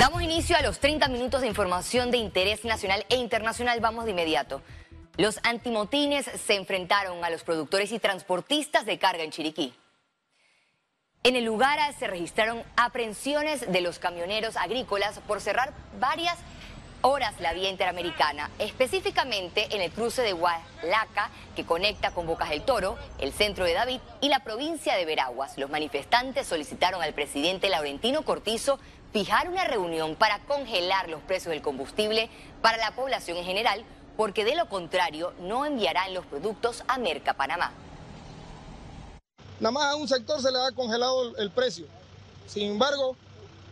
Damos inicio a los 30 minutos de información de interés nacional e internacional. Vamos de inmediato. Los antimotines se enfrentaron a los productores y transportistas de carga en Chiriquí. En el lugar se registraron aprehensiones de los camioneros agrícolas por cerrar varias horas la vía interamericana, específicamente en el cruce de Hualaca, que conecta con Bocas del Toro, el centro de David y la provincia de Veraguas. Los manifestantes solicitaron al presidente Laurentino Cortizo fijar una reunión para congelar los precios del combustible para la población en general, porque de lo contrario no enviarán los productos a Merca Panamá. Nada más a un sector se le ha congelado el precio. Sin embargo,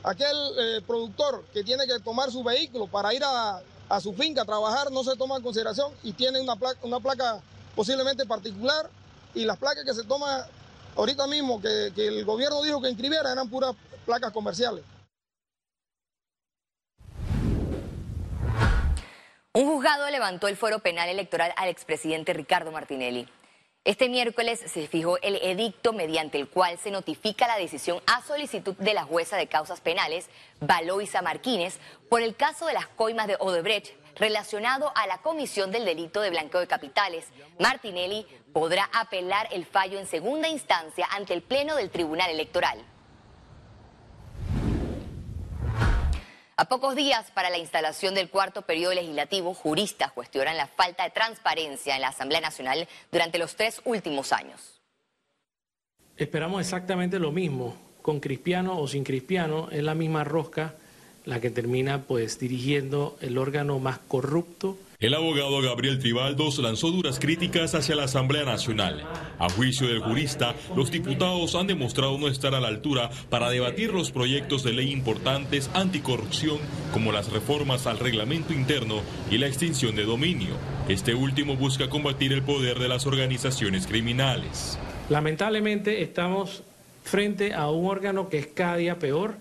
aquel eh, productor que tiene que tomar su vehículo para ir a, su finca a trabajar no se toma en consideración y tiene una placa, una placa posiblemente particular y las placas que se toman ahorita mismo que, que el gobierno dijo que inscribiera eran puras placas comerciales. Un juzgado levantó el fuero penal electoral al expresidente Ricardo Martinelli. Este miércoles se fijó el edicto mediante el cual se notifica la decisión a solicitud de la jueza de causas penales, Valoisa Martínez, por el caso de las coimas de Odebrecht relacionado a la comisión del delito de blanqueo de capitales. Martinelli podrá apelar el fallo en segunda instancia ante el Pleno del Tribunal Electoral. A pocos días para la instalación del cuarto periodo legislativo, juristas cuestionan la falta de transparencia en la Asamblea Nacional durante los tres últimos años. Esperamos exactamente lo mismo, con Cristiano o sin Cristiano, es la misma rosca la que termina pues dirigiendo el órgano más corrupto el abogado Gabriel Tribaldos lanzó duras críticas hacia la Asamblea Nacional. A juicio del jurista, los diputados han demostrado no estar a la altura para debatir los proyectos de ley importantes anticorrupción como las reformas al reglamento interno y la extinción de dominio. Este último busca combatir el poder de las organizaciones criminales. Lamentablemente estamos frente a un órgano que es cada día peor,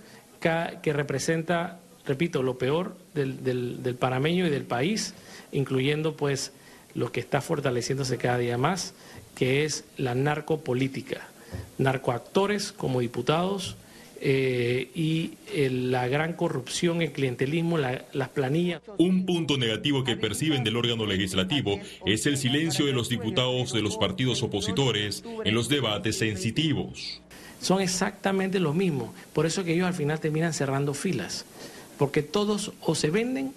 que representa, repito, lo peor del, del parameño y del país incluyendo pues lo que está fortaleciéndose cada día más, que es la narcopolítica, narcoactores como diputados eh, y la gran corrupción, el clientelismo, las planillas. Un punto negativo que perciben del órgano legislativo es el silencio de los diputados de los partidos opositores en los debates sensitivos. Son exactamente lo mismo, por eso que ellos al final terminan cerrando filas, porque todos o se venden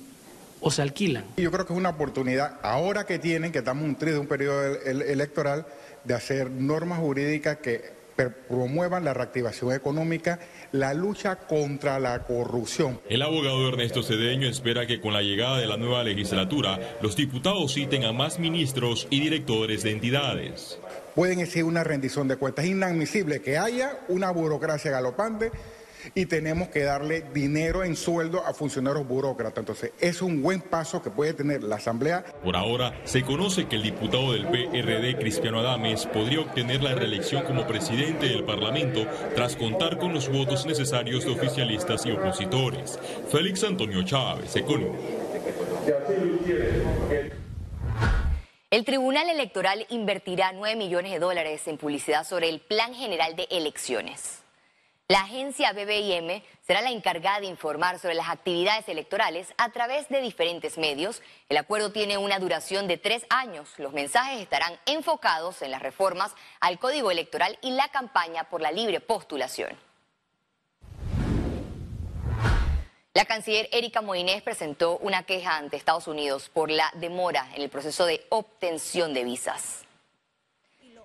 o se alquilan. Yo creo que es una oportunidad, ahora que tienen, que estamos en un periodo electoral, de hacer normas jurídicas que promuevan la reactivación económica, la lucha contra la corrupción. El abogado Ernesto Cedeño espera que con la llegada de la nueva legislatura, los diputados citen a más ministros y directores de entidades. Pueden exigir una rendición de cuentas. Es inadmisible que haya una burocracia galopante y tenemos que darle dinero en sueldo a funcionarios burócratas. Entonces, es un buen paso que puede tener la Asamblea. Por ahora, se conoce que el diputado del PRD, Cristiano Adames, podría obtener la reelección como presidente del Parlamento tras contar con los votos necesarios de oficialistas y opositores. Félix Antonio Chávez, Economía. El Tribunal Electoral invertirá 9 millones de dólares en publicidad sobre el Plan General de Elecciones. La agencia BBIM será la encargada de informar sobre las actividades electorales a través de diferentes medios. El acuerdo tiene una duración de tres años. Los mensajes estarán enfocados en las reformas al Código Electoral y la campaña por la libre postulación. La canciller Erika Moines presentó una queja ante Estados Unidos por la demora en el proceso de obtención de visas.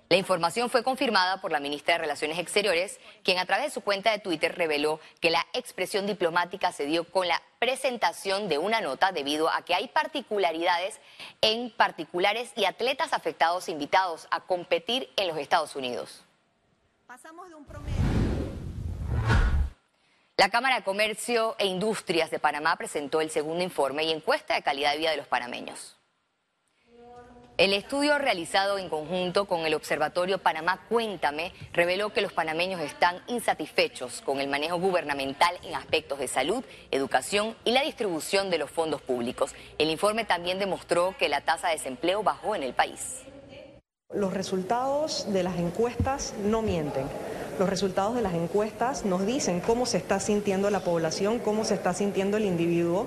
La información fue confirmada por la ministra de Relaciones Exteriores, quien a través de su cuenta de Twitter reveló que la expresión diplomática se dio con la presentación de una nota debido a que hay particularidades en particulares y atletas afectados invitados a competir en los Estados Unidos. Pasamos de un promedio. La Cámara de Comercio e Industrias de Panamá presentó el segundo informe y encuesta de calidad de vida de los panameños. El estudio realizado en conjunto con el Observatorio Panamá Cuéntame reveló que los panameños están insatisfechos con el manejo gubernamental en aspectos de salud, educación y la distribución de los fondos públicos. El informe también demostró que la tasa de desempleo bajó en el país. Los resultados de las encuestas no mienten. Los resultados de las encuestas nos dicen cómo se está sintiendo la población, cómo se está sintiendo el individuo.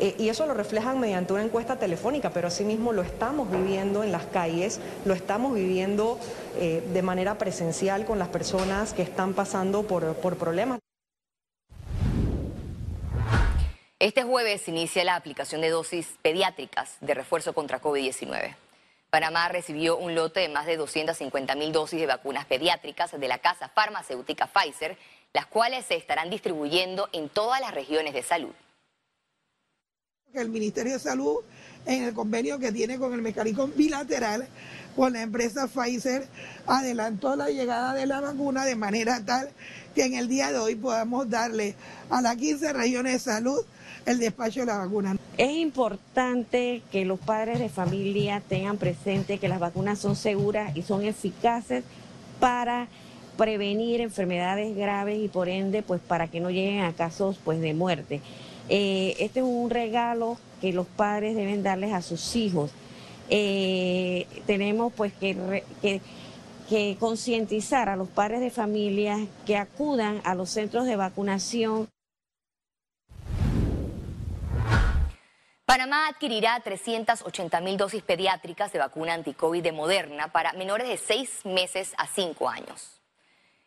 Eh, y eso lo reflejan mediante una encuesta telefónica, pero asimismo lo estamos viviendo en las calles, lo estamos viviendo eh, de manera presencial con las personas que están pasando por, por problemas. Este jueves inicia la aplicación de dosis pediátricas de refuerzo contra COVID-19. Panamá recibió un lote de más de 250 mil dosis de vacunas pediátricas de la casa farmacéutica Pfizer, las cuales se estarán distribuyendo en todas las regiones de salud el Ministerio de Salud, en el convenio que tiene con el mecanismo bilateral con la empresa Pfizer, adelantó la llegada de la vacuna de manera tal que en el día de hoy podamos darle a las 15 regiones de salud el despacho de la vacuna. Es importante que los padres de familia tengan presente que las vacunas son seguras y son eficaces para prevenir enfermedades graves y por ende pues para que no lleguen a casos pues de muerte. Eh, este es un regalo que los padres deben darles a sus hijos. Eh, tenemos pues que, concientizar a los padres de familia que acudan a los centros de vacunación. Panamá adquirirá 380 mil dosis pediátricas de vacuna anticovid de Moderna para menores de 6 meses a 5 años.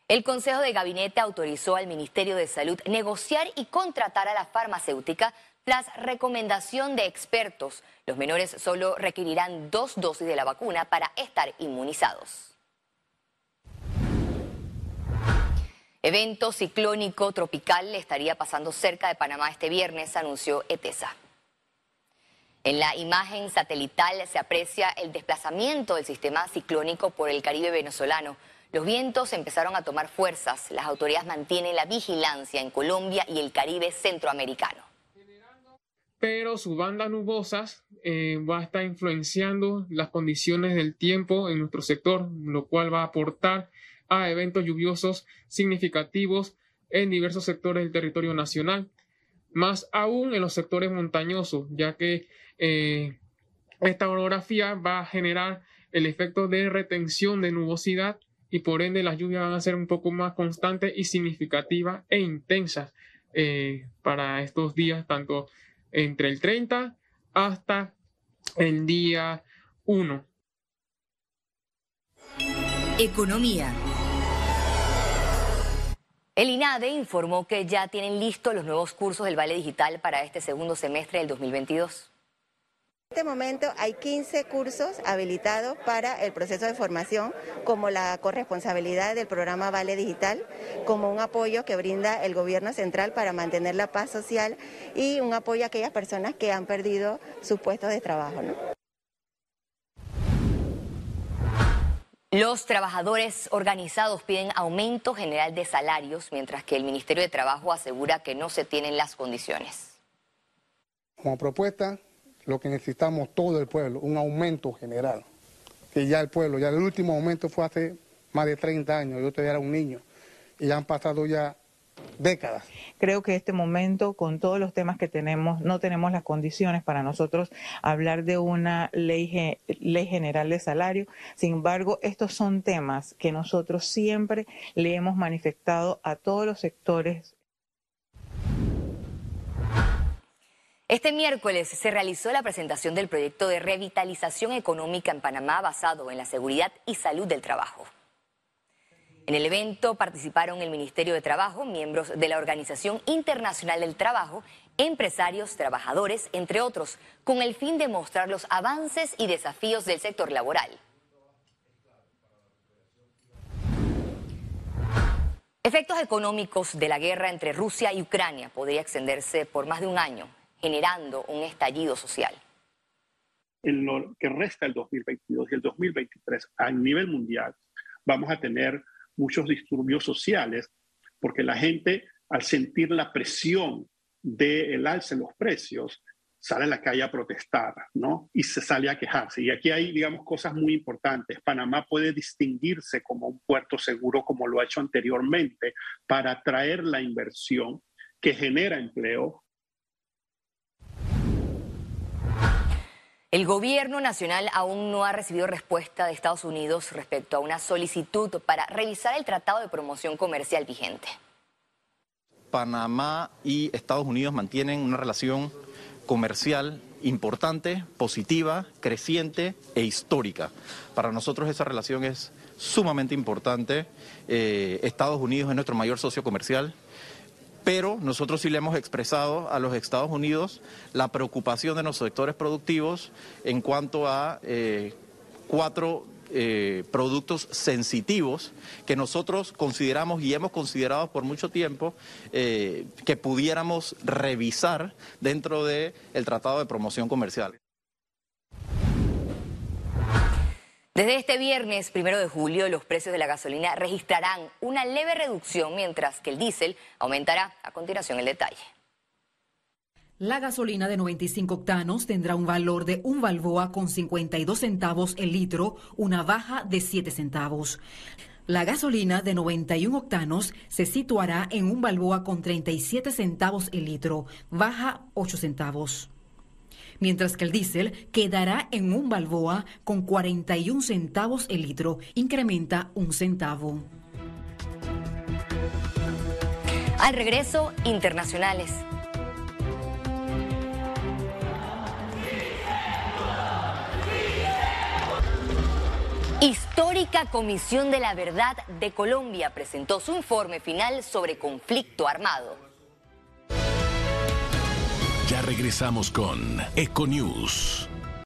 El Consejo de Gabinete autorizó al Ministerio de Salud negociar y contratar a la farmacéutica tras recomendación de expertos. Los menores solo requerirán dos dosis de la vacuna para estar inmunizados. Evento ciclónico tropical estaría pasando cerca de Panamá este viernes, anunció ETESA. En la imagen satelital se aprecia el desplazamiento del sistema ciclónico por el Caribe venezolano. Los vientos empezaron a tomar fuerzas. Las autoridades mantienen la vigilancia en Colombia y el Caribe centroamericano. Pero sus bandas nubosas eh, va a estar influenciando las condiciones del tiempo en nuestro sector, lo cual va a aportar a eventos lluviosos significativos en diversos sectores del territorio nacional, más aún en los sectores montañosos, ya que eh, esta orografía va a generar el efecto de retención de nubosidad y por ende las lluvias van a ser un poco más constantes y significativas e intensas eh, para estos días, tanto entre el 30 hasta el día 1. Economía. El INADE informó que ya tienen listos los nuevos cursos del Vale Digital para este segundo semestre del 2022. En este momento hay 15 cursos habilitados para el proceso de formación, como la corresponsabilidad del programa Vale Digital, como un apoyo que brinda el gobierno central para mantener la paz social y un apoyo a aquellas personas que han perdido sus puestos de trabajo. Los trabajadores organizados piden aumento general de salarios, mientras que el Ministerio de Trabajo asegura que no se tienen las condiciones. Como propuesta, lo que necesitamos todo el pueblo, un aumento general. Que ya el pueblo, ya el último aumento fue hace más de 30 años, yo todavía era un niño, y ya han pasado ya décadas. Creo que este momento, con todos los temas que tenemos, no tenemos las condiciones para nosotros hablar de una ley, ley general de salario. Sin embargo, estos son temas que nosotros siempre le hemos manifestado a todos los sectores Este miércoles se realizó la presentación del proyecto de revitalización económica en Panamá basado en la seguridad y salud del trabajo. En el evento participaron el Ministerio de Trabajo, miembros de la Organización Internacional del Trabajo, empresarios, trabajadores, entre otros, con el fin de mostrar los avances y desafíos del sector laboral. Efectos económicos de la guerra entre Rusia y Ucrania podría extenderse por más de un año generando un estallido social. En lo que resta el 2022 y el 2023 a nivel mundial, vamos a tener muchos disturbios sociales porque la gente, al sentir la presión del alza en los precios, sale a la calle a protestar, ¿no? Y se sale a quejarse. Y aquí hay, digamos, cosas muy importantes. Panamá puede distinguirse como un puerto seguro, como lo ha hecho anteriormente, para atraer la inversión que genera empleo, El gobierno nacional aún no ha recibido respuesta de Estados Unidos respecto a una solicitud para revisar el tratado de promoción comercial vigente. Panamá y Estados Unidos mantienen una relación comercial importante, positiva, creciente e histórica. Para nosotros esa relación es sumamente importante. Eh, Estados Unidos es nuestro mayor socio comercial pero nosotros sí le hemos expresado a los Estados Unidos la preocupación de los sectores productivos en cuanto a eh, cuatro eh, productos sensitivos que nosotros consideramos y hemos considerado por mucho tiempo eh, que pudiéramos revisar dentro del Tratado de Promoción Comercial. Desde este viernes, primero de julio, los precios de la gasolina registrarán una leve reducción, mientras que el diésel aumentará. A continuación, el detalle. La gasolina de 95 octanos tendrá un valor de un balboa con 52 centavos el litro, una baja de 7 centavos. La gasolina de 91 octanos se situará en un balboa con 37 centavos el litro, baja 8 centavos mientras que el diésel quedará en un balboa con 41 centavos el litro, incrementa un centavo. Al regreso, internacionales. Histórica Comisión de la Verdad de Colombia presentó su informe final sobre conflicto armado. Ya regresamos con Econews.